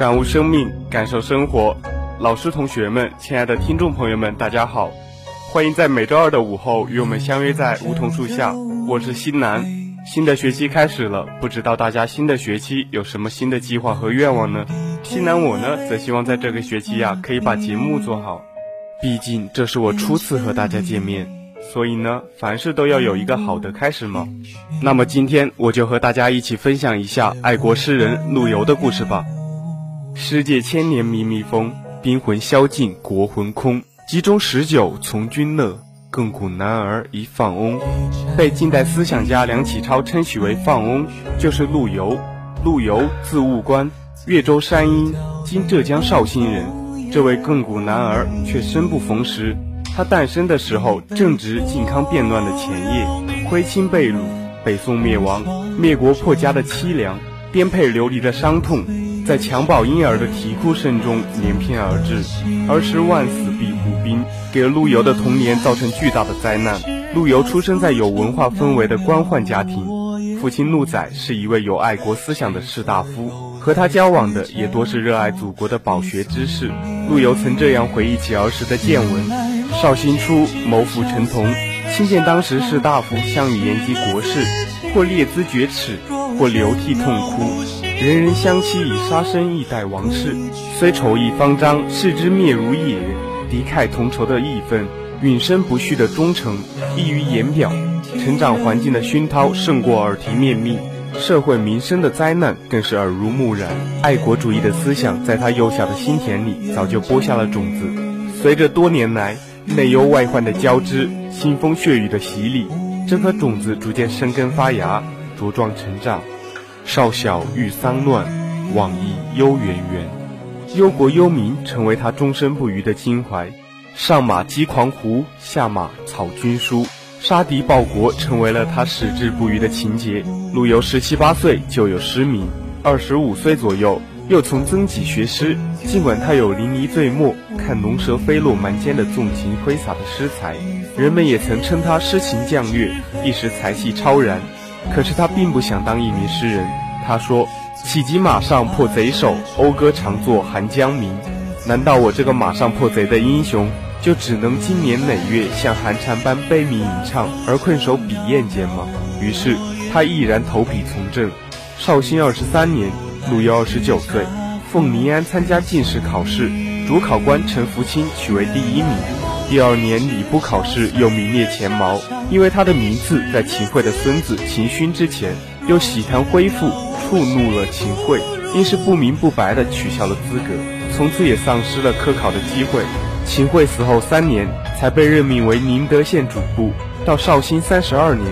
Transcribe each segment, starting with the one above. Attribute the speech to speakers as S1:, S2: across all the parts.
S1: 感悟生命，感受生活。老师、同学们，亲爱的听众朋友们，大家好，欢迎在每周二的午后与我们相约在梧桐树下。我是新南。新的学期开始了，不知道大家新的学期有什么新的计划和愿望呢？新南我呢，则希望在这个学期呀，可以把节目做好。毕竟这是我初次和大家见面，所以呢，凡事都要有一个好的开始嘛。那么今天我就和大家一起分享一下爱国诗人陆游的故事吧。世界千年靡靡风，兵魂销尽国魂空。集中十九从军乐，亘古男儿一放翁。被近代思想家梁启超称许为放翁，就是陆游。陆游字务观，越州山阴（今浙江绍兴）人。这位亘古男儿却生不逢时。他诞生的时候正值靖康变乱的前夜，徽钦被掳，北宋灭亡，灭国破家的凄凉，颠沛流离的伤痛。在襁褓婴儿的啼哭声中连篇而至，儿时万死必胡兵，给陆游的童年造成巨大的灾难。陆游出生在有文化氛围的官宦家庭，父亲陆载是一位有爱国思想的士大夫，和他交往的也多是热爱祖国的饱学之士。陆游曾这样回忆起儿时的见闻：绍兴初，谋父陈同亲见当时士大夫项羽言及国事，或列兹绝齿，或流涕痛哭。人人相惜以杀身以待王室，虽仇意方张，视之灭如也。敌忾同仇的义愤，永生不续的忠诚，溢于言表。成长环境的熏陶胜过耳提面命，社会民生的灾难更是耳濡目染。爱国主义的思想在他幼小的心田里早就播下了种子。随着多年来内忧外患的交织，腥风血雨的洗礼，这颗种子逐渐生根发芽，茁壮成长。少小遇丧乱，往忆忧远远，忧国忧民成为他终身不渝的襟怀。上马击狂胡，下马草军书，杀敌报国成为了他矢志不渝的情节。陆游十七八岁就有诗名，二十五岁左右又从曾几学诗。尽管他有淋漓醉墨、看龙蛇飞落满间的纵情挥洒的诗才，人们也曾称他诗情将略，一时才气超然。可是他并不想当一名诗人。他说：“岂及马上破贼手，讴歌长作寒江明？难道我这个马上破贼的英雄，就只能今年累月像寒蝉般悲鸣吟唱，而困守笔砚间吗？”于是他毅然投笔从政。绍兴二十三年，陆游二十九岁，奉临安参加进士考试，主考官陈福清取为第一名。第二年礼部考试又名列前茅，因为他的名字在秦桧的孙子秦勋之前，又喜谈恢复。触怒了秦桧，因是不明不白的取消了资格，从此也丧失了科考的机会。秦桧死后三年，才被任命为宁德县主簿。到绍兴三十二年，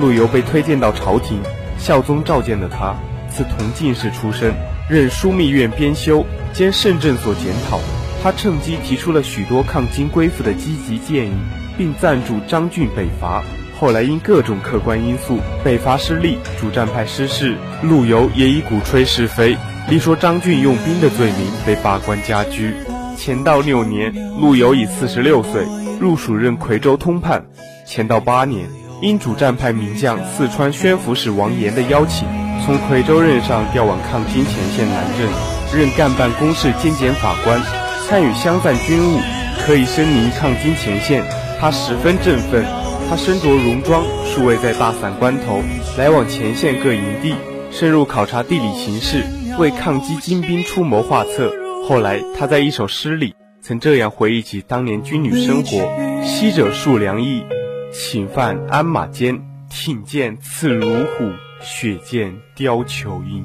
S1: 陆游被推荐到朝廷，孝宗召见了他，赐同进士出身，任枢密院编修兼圣政所检讨。他趁机提出了许多抗金归附的积极建议，并赞助张俊北伐。后来因各种客观因素，北伐失利，主战派失势，陆游也以鼓吹是非，力说张俊用兵的罪名被罢官家居。乾道六年，陆游已四十六岁，入蜀任夔州通判。乾道八年，因主战派名将四川宣抚使王炎的邀请，从夔州任上调往抗金前线南郑，任干办公事兼检法官，参与乡赞军务，可以身临抗金前线，他十分振奋。他身着戎装，数位在大散关头，来往前线各营地，深入考察地理形势，为抗击金兵出谋划策。后来他在一首诗里曾这样回忆起当年军旅生活：昔者戍梁邑，寝饭鞍马间，挺剑刺如虎，血溅貂裘缨。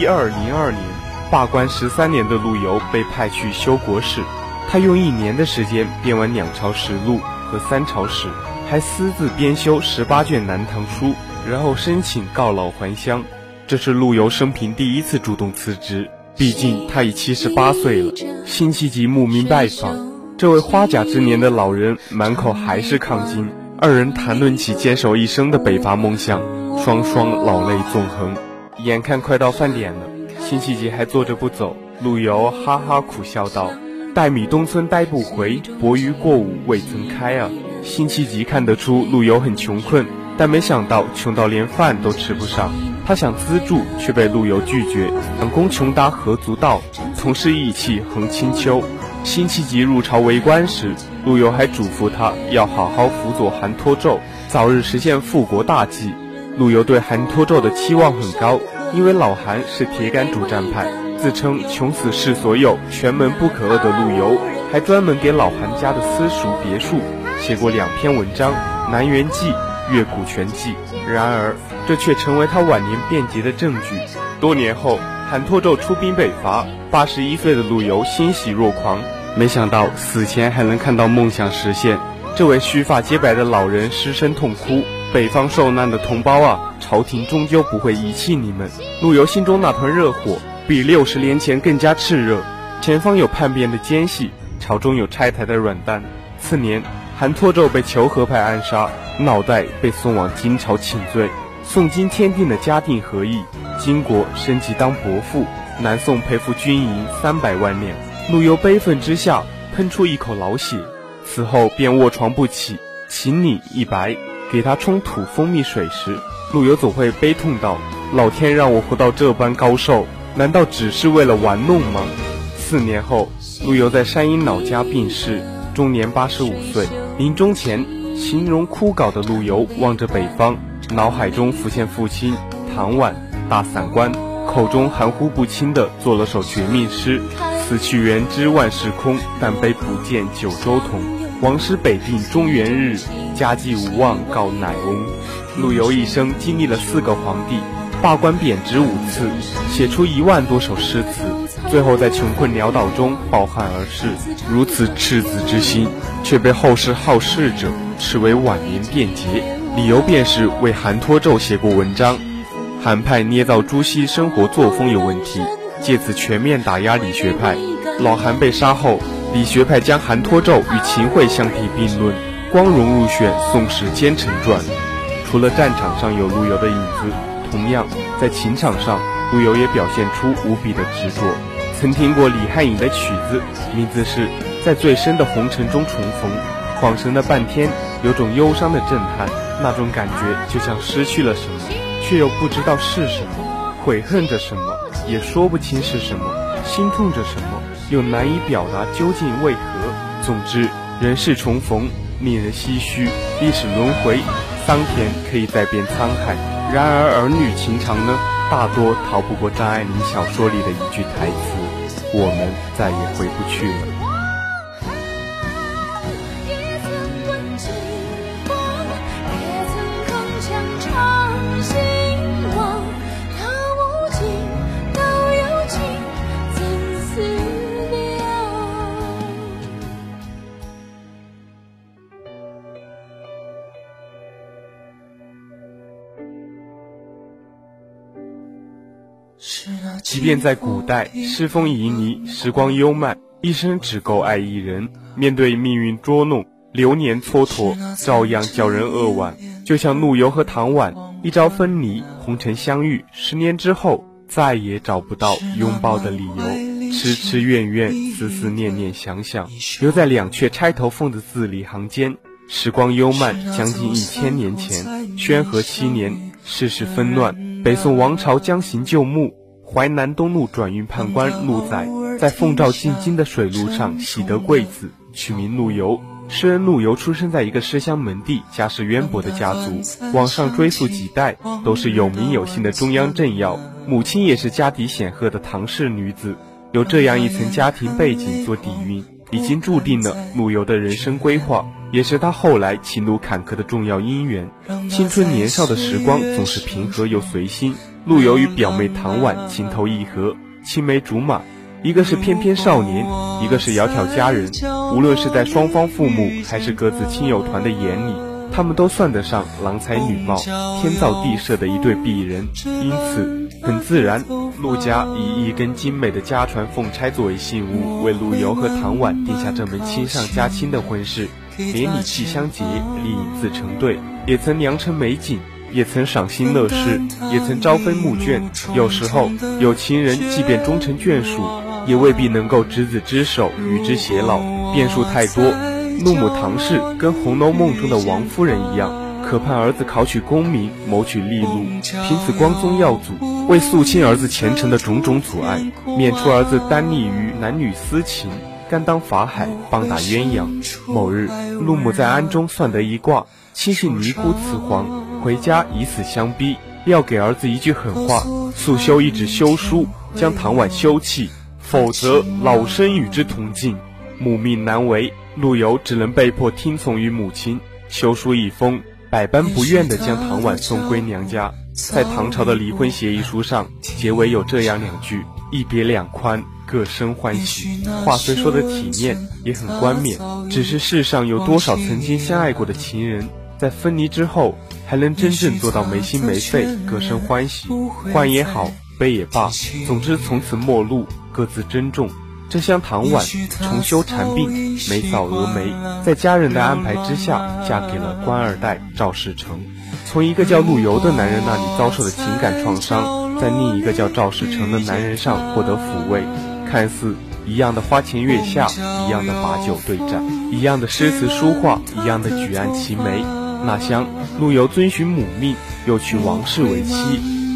S1: 一二零二年，罢官十三年的陆游被派去修国史，他用一年的时间编完两朝实录和三朝史，还私自编修十八卷南唐书，然后申请告老还乡。这是陆游生平第一次主动辞职，毕竟他已七十八岁了。辛弃疾慕名拜访，这位花甲之年的老人满口还是抗金，二人谈论起坚守一生的北伐梦想，双双老泪纵横。眼看快到饭点了，辛弃疾还坐着不走。陆游哈哈苦笑道：“待米东村待不回，薄鱼过午未曾开啊！”辛弃疾看得出陆游很穷困，但没想到穷到连饭都吃不上。他想资助，却被陆游拒绝。想供穷达何足道，从事义气横清秋。辛弃疾入朝为官时，陆游还嘱咐他要好好辅佐韩托胄，早日实现复国大计。陆游对韩托胄的期望很高，因为老韩是铁杆主战派，自称穷死是所有，全门不可遏的陆游，还专门给老韩家的私塾别墅写过两篇文章《南园记》《岳谷全记》。然而，这却成为他晚年变节的证据。多年后，韩托胄出兵北伐，八十一岁的陆游欣喜若狂，没想到死前还能看到梦想实现。这位须发皆白的老人失声痛哭。北方受难的同胞啊，朝廷终究不会遗弃你们。陆游心中那团热火比六十年前更加炽热。前方有叛变的奸细，朝中有拆台的软蛋。次年，韩托胄被求和派暗杀，脑袋被送往金朝请罪。宋金签订了嘉定和议，金国升级当伯父，南宋赔付军银三百万两。陆游悲愤之下喷出一口老血，此后便卧床不起，请你一白。给他冲吐蜂蜜水时，陆游总会悲痛道：“老天让我活到这般高寿，难道只是为了玩弄吗？”四年后，陆游在山阴老家病逝，终年八十五岁。临终前，形容枯槁的陆游望着北方，脑海中浮现父亲唐婉大散关，口中含糊不清的做了首绝命诗：“死去元知万事空，但悲不见九州同。王师北定中原日。”家祭无忘告乃翁。陆游一生经历了四个皇帝，罢官贬职五次，写出一万多首诗词，最后在穷困潦倒中抱憾而逝。如此赤子之心，却被后世好事者斥为晚年变节，理由便是为韩托胄写过文章。韩派捏造朱熹生活作风有问题，借此全面打压理学派。老韩被杀后，理学派将韩托胄与秦桧相提并论。光荣入选《宋史奸臣传》，除了战场上有陆游的影子，同样在情场上，陆游也表现出无比的执着。曾听过李汉隐的曲子，名字是在最深的红尘中重逢，恍神了半天，有种忧伤的震撼，那种感觉就像失去了什么，却又不知道是什么，悔恨着什么，也说不清是什么，心痛着什么，又难以表达究竟为何。总之，人世重逢。令人唏嘘，历史轮回，桑田可以再变沧海。然而儿女情长呢？大多逃不过张爱玲小说里的一句台词：“我们再也回不去了。”便在古代，世风旖旎，时光悠慢，一生只够爱一人。面对命运捉弄，流年蹉跎，照样叫人扼腕。就像陆游和唐婉，一朝分离，红尘相遇，十年之后再也找不到拥抱的理由。痴痴怨怨，思思念念，想想，留在两阙钗头凤的字里行间。时光悠慢，将近一千年前，宣和七年，世事纷乱，北宋王朝将行就木，淮南东路转运判官陆载在奉诏进京的水路上喜得贵子，取名陆游。诗人陆游出生在一个诗乡门第、家世渊博的家族，往上追溯几代，都是有名有姓的中央政要，母亲也是家底显赫的唐氏女子。有这样一层家庭背景做底蕴，已经注定了陆游的人生规划，也是他后来情路坎坷的重要因缘。青春年少的时光总是平和又随心，陆游与表妹唐婉情投意合，青梅竹马。一个是翩翩少年，一个是窈窕佳人。无论是在双方父母还是各自亲友团的眼里，他们都算得上郎才女貌、天造地设的一对璧人。因此，很自然，陆家以一根精美的家传凤钗作为信物，为陆游和唐婉定下这门亲上加亲的婚事。连理气相结，丽影自成对，也曾良辰美景，也曾赏心乐事，也曾朝飞暮卷。有时候，有情人即便终成眷属。也未必能够执子之手与之偕老，变数太多。陆母唐氏跟《红楼梦》中的王夫人一样，可盼儿子考取功名，谋取利禄，凭此光宗耀祖，为肃清儿子前程的种种阻碍，免除儿子单溺于男女私情，甘当法海，棒打鸳鸯。某日，陆母在庵中算得一卦，亲信尼姑辞皇，回家以死相逼，要给儿子一句狠话，速修一纸休书，将唐婉休弃。否则，老身与之同进，母命难违。陆游只能被迫听从于母亲，休书一封，百般不愿地将唐婉送归娘家。在唐朝的离婚协议书上，结尾有这样两句：“一别两宽，各生欢喜。”话虽说的体面，也很冠冕。只是世上有多少曾经相爱过的情人，在分离之后，才能真正做到没心没肺，各生欢喜？欢也好，悲也罢，总之从此陌路。各自珍重。这厢唐婉重修禅鬓，眉扫蛾眉，在家人的安排之下，嫁给了官二代赵世成。从一个叫陆游的男人那里遭受的情感创伤，在另一个叫赵世成的男人上获得抚慰。看似一样的花前月下，一样的把酒对盏，一样的诗词书画，一样的举案齐眉。那厢陆游遵循母命，又娶王氏为妻，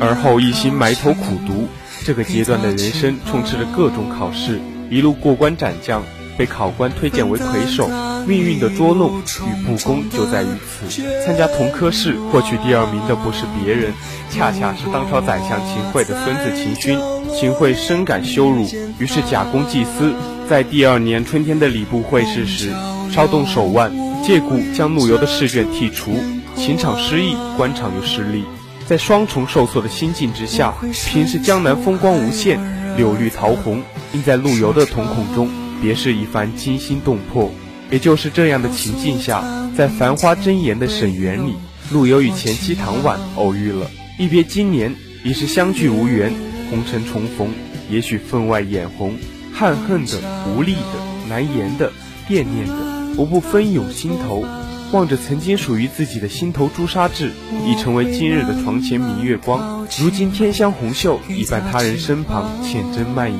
S1: 而后一心埋头苦读。这个阶段的人生充斥着各种考试，一路过关斩将，被考官推荐为魁首。命运的捉弄与不公就在于此。参加同科试获取第二名的不是别人，恰恰是当朝宰相秦桧的孙子秦勋。秦桧深感羞辱，于是假公济私，在第二年春天的礼部会试时，稍动手腕，借故将陆游的试卷剔除。情场失意，官场又失利。在双重受挫的心境之下，平时江南风光无限，柳绿桃红，映在陆游的瞳孔中，别是一番惊心动魄。也就是这样的情境下，在繁花争妍的沈园里，陆游与前妻唐婉偶遇了。一别经年，已是相聚无缘。红尘重逢，也许分外眼红，憾恨的、无力的、难言的、惦念的，无不纷涌心头。望着曾经属于自己的心头朱砂痣，已成为今日的床前明月光。如今天香红袖，已伴他人身旁浅斟慢饮，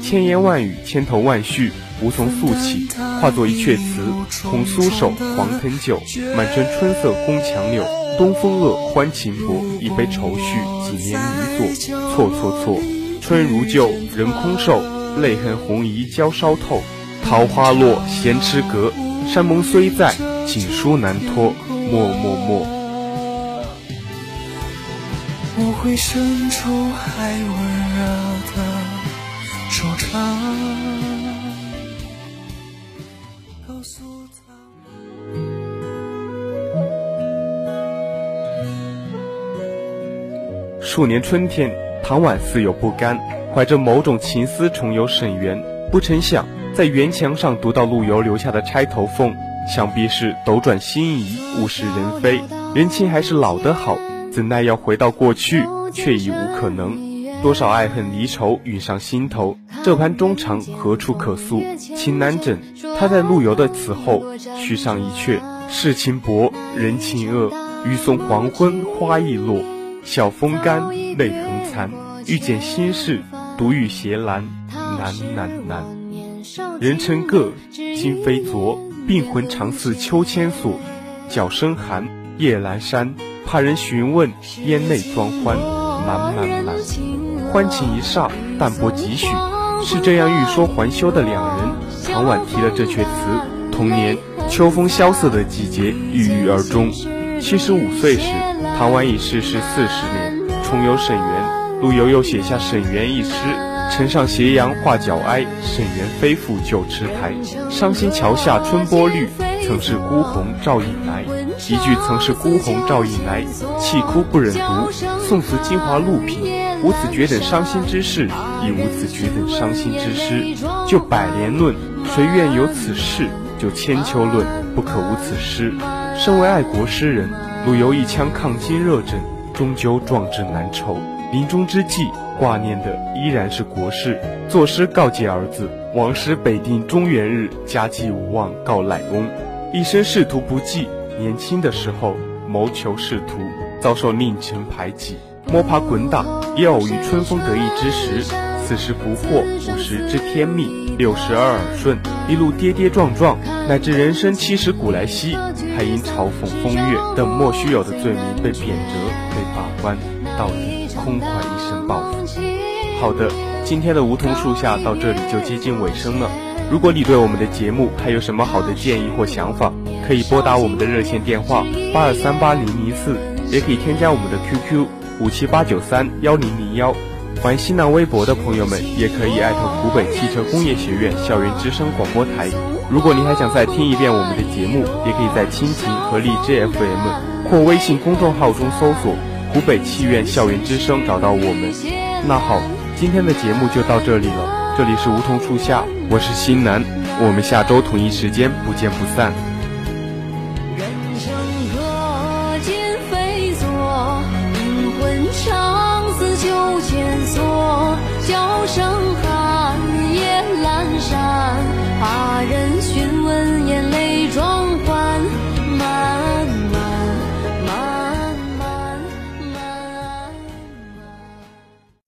S1: 千言万语，千头万绪，无从诉起，化作一阙词：红酥手，黄藤酒，满城春色宫墙柳。东风恶，欢情薄，一杯愁绪，几年离索。错错错，春如旧，人空瘦，泪痕红移鲛烧透。桃花落，闲池阁，山盟虽在。锦书难托，默默默。我会伸出爱温热的手掌，告诉他。数年春天，唐婉似有不甘，怀着某种情思重游沈园，不成想在园墙上读到陆游留下的《钗头凤》。想必是斗转星移，物是人非，人情还是老的好，怎奈要回到过去，却已无可能。多少爱恨离愁涌上心头，这盘衷肠何处可诉？情难枕。他在陆游的词后续上一阙：世情薄，人情恶，欲送黄昏花易落，晓风干，泪痕残。欲笺心事，独语斜阑，难难难。人成各，今非昨。病魂常似秋千索，角声寒，夜阑珊。怕人询问，咽内装欢，满满满。欢情一霎，淡泊几许。是这样欲说还休的两人，唐婉提了这阙词。同年秋风萧瑟的季节郁郁而终。七十五岁时，唐婉已逝世四十年。重游沈园，陆游又写下《沈园》一诗：“城上斜阳画角哀，沈园飞复旧池台。伤心桥下春波绿，曾是孤鸿照影来。”一句“曾是孤鸿照影来”，泣哭不忍读。宋词精华录品，无此绝等伤心之事，亦无此绝等伤心之诗。就百年论，谁愿有此事？就千秋论，不可无此诗。身为爱国诗人，陆游一腔抗金热忱，终究壮志难酬。临终之际，挂念的依然是国事。作诗告诫儿子：“王师北定中原日，家祭无忘告乃翁。”一生仕途不济，年轻的时候谋求仕途，遭受佞臣排挤，摸爬滚打，也偶遇春风得意之时。四十不惑，五十知天命，六十而耳顺，一路跌跌撞撞，乃至人生七十古来稀，还因嘲讽风月等莫须有的罪名被贬谪、被罢官，到底空怀一身抱负。好的，今天的梧桐树下到这里就接近尾声了。如果你对我们的节目还有什么好的建议或想法，可以拨打我们的热线电话八二三八零零四，也可以添加我们的 QQ 五七八九三幺零零幺。玩新浪微博的朋友们，也可以艾特湖北汽车工业学院校园之声广播台。如果你还想再听一遍我们的节目，也可以在蜻蜓和荔枝 FM 或微信公众号中搜索“湖北汽院校园之声”找到我们。那好，今天的节目就到这里了。这里是梧桐树下，我是新南，我们下周同一时间不见不散。